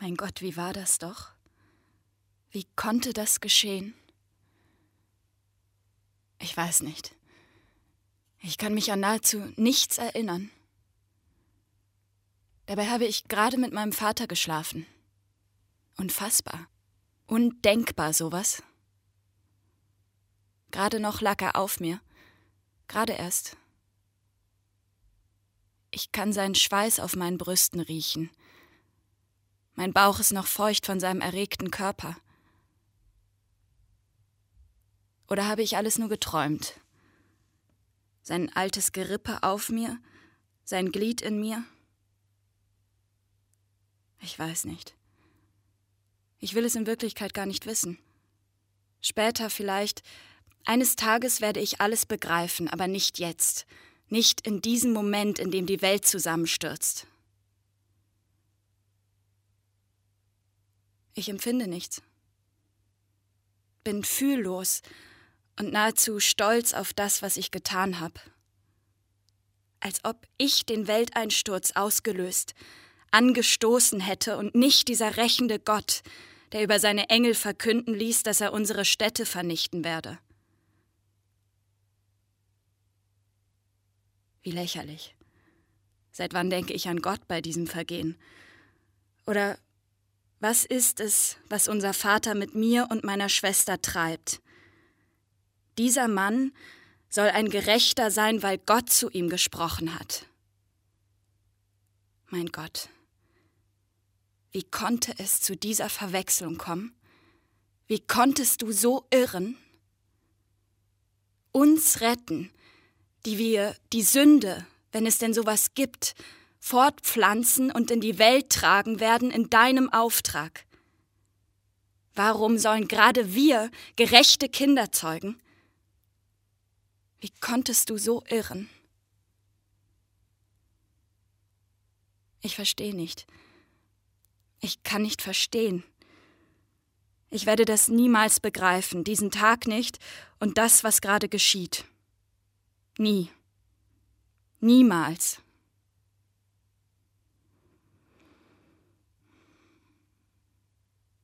Mein Gott, wie war das doch? Wie konnte das geschehen? Ich weiß nicht. Ich kann mich an nahezu nichts erinnern. Dabei habe ich gerade mit meinem Vater geschlafen. Unfassbar. Undenkbar sowas. Gerade noch lag er auf mir. Gerade erst. Ich kann seinen Schweiß auf meinen Brüsten riechen. Mein Bauch ist noch feucht von seinem erregten Körper. Oder habe ich alles nur geträumt? Sein altes Gerippe auf mir, sein Glied in mir? Ich weiß nicht. Ich will es in Wirklichkeit gar nicht wissen. Später vielleicht, eines Tages werde ich alles begreifen, aber nicht jetzt, nicht in diesem Moment, in dem die Welt zusammenstürzt. Ich empfinde nichts, bin fühllos und nahezu stolz auf das, was ich getan habe. Als ob ich den Welteinsturz ausgelöst, angestoßen hätte und nicht dieser rächende Gott, der über seine Engel verkünden ließ, dass er unsere Städte vernichten werde. Wie lächerlich. Seit wann denke ich an Gott bei diesem Vergehen? Oder was ist es, was unser Vater mit mir und meiner Schwester treibt? Dieser Mann soll ein Gerechter sein, weil Gott zu ihm gesprochen hat. Mein Gott, wie konnte es zu dieser Verwechslung kommen? Wie konntest du so irren? Uns retten, die wir die Sünde, wenn es denn sowas gibt, fortpflanzen und in die Welt tragen werden in deinem Auftrag. Warum sollen gerade wir gerechte Kinder zeugen? Wie konntest du so irren? Ich verstehe nicht. Ich kann nicht verstehen. Ich werde das niemals begreifen, diesen Tag nicht und das, was gerade geschieht. Nie. Niemals.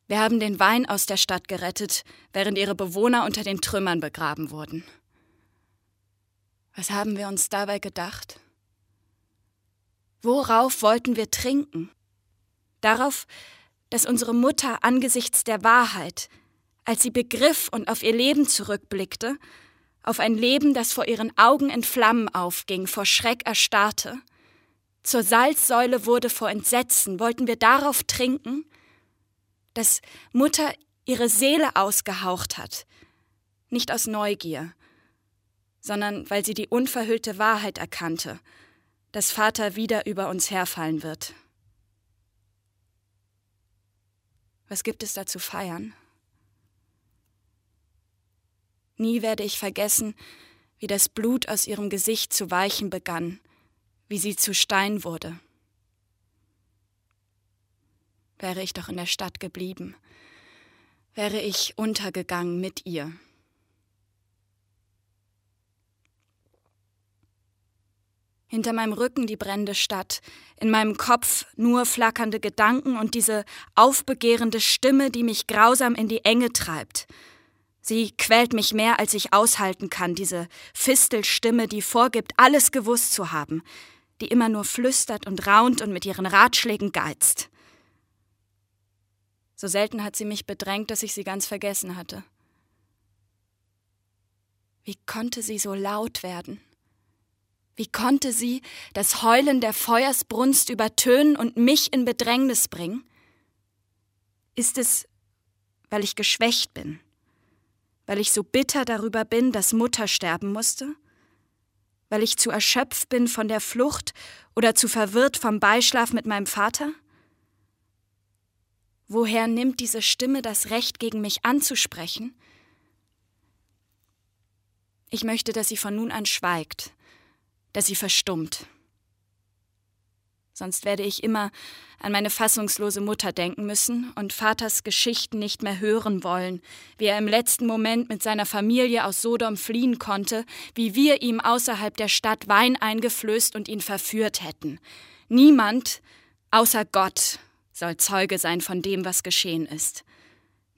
Wir haben den Wein aus der Stadt gerettet, während ihre Bewohner unter den Trümmern begraben wurden. Was haben wir uns dabei gedacht? Worauf wollten wir trinken? darauf, dass unsere Mutter angesichts der Wahrheit, als sie begriff und auf ihr Leben zurückblickte, auf ein Leben, das vor ihren Augen in Flammen aufging, vor Schreck erstarrte, zur Salzsäule wurde vor Entsetzen, wollten wir darauf trinken, dass Mutter ihre Seele ausgehaucht hat, nicht aus Neugier, sondern weil sie die unverhüllte Wahrheit erkannte, dass Vater wieder über uns herfallen wird. Was gibt es da zu feiern? Nie werde ich vergessen, wie das Blut aus ihrem Gesicht zu weichen begann, wie sie zu Stein wurde. Wäre ich doch in der Stadt geblieben, wäre ich untergegangen mit ihr. Hinter meinem Rücken die brennende Stadt, in meinem Kopf nur flackernde Gedanken und diese aufbegehrende Stimme, die mich grausam in die Enge treibt. Sie quält mich mehr, als ich aushalten kann, diese Fistelstimme, die vorgibt, alles gewusst zu haben, die immer nur flüstert und raunt und mit ihren Ratschlägen geizt. So selten hat sie mich bedrängt, dass ich sie ganz vergessen hatte. Wie konnte sie so laut werden? Wie konnte sie das Heulen der Feuersbrunst übertönen und mich in Bedrängnis bringen? Ist es, weil ich geschwächt bin? Weil ich so bitter darüber bin, dass Mutter sterben musste? Weil ich zu erschöpft bin von der Flucht oder zu verwirrt vom Beischlaf mit meinem Vater? Woher nimmt diese Stimme das Recht, gegen mich anzusprechen? Ich möchte, dass sie von nun an schweigt, dass sie verstummt. Sonst werde ich immer an meine fassungslose Mutter denken müssen und Vaters Geschichten nicht mehr hören wollen, wie er im letzten Moment mit seiner Familie aus Sodom fliehen konnte, wie wir ihm außerhalb der Stadt Wein eingeflößt und ihn verführt hätten. Niemand außer Gott soll Zeuge sein von dem, was geschehen ist.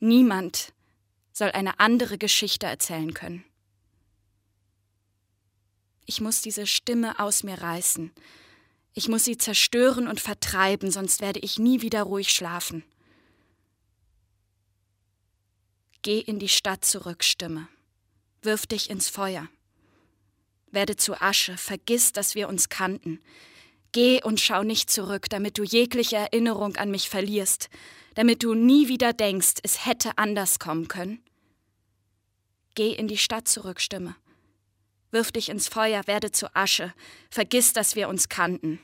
Niemand soll eine andere Geschichte erzählen können. Ich muss diese Stimme aus mir reißen. Ich muss sie zerstören und vertreiben, sonst werde ich nie wieder ruhig schlafen. Geh in die Stadt zurück, Stimme. Wirf dich ins Feuer. Werde zu Asche, vergiss, dass wir uns kannten. Geh und schau nicht zurück, damit du jegliche Erinnerung an mich verlierst, damit du nie wieder denkst, es hätte anders kommen können. Geh in die Stadt zurück, Stimme. Wirf dich ins Feuer, werde zu Asche, vergiss, dass wir uns kannten.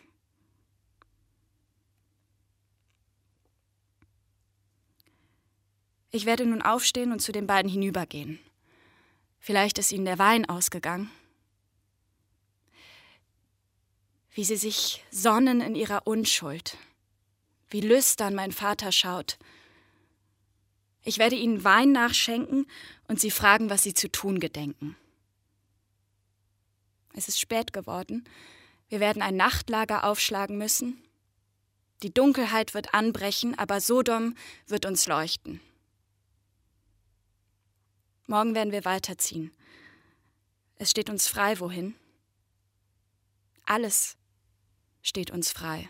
Ich werde nun aufstehen und zu den beiden hinübergehen. Vielleicht ist ihnen der Wein ausgegangen. Wie sie sich sonnen in ihrer Unschuld. Wie lüstern mein Vater schaut. Ich werde ihnen Wein nachschenken und sie fragen, was sie zu tun gedenken. Es ist spät geworden. Wir werden ein Nachtlager aufschlagen müssen. Die Dunkelheit wird anbrechen, aber Sodom wird uns leuchten. Morgen werden wir weiterziehen. Es steht uns frei, wohin? Alles steht uns frei.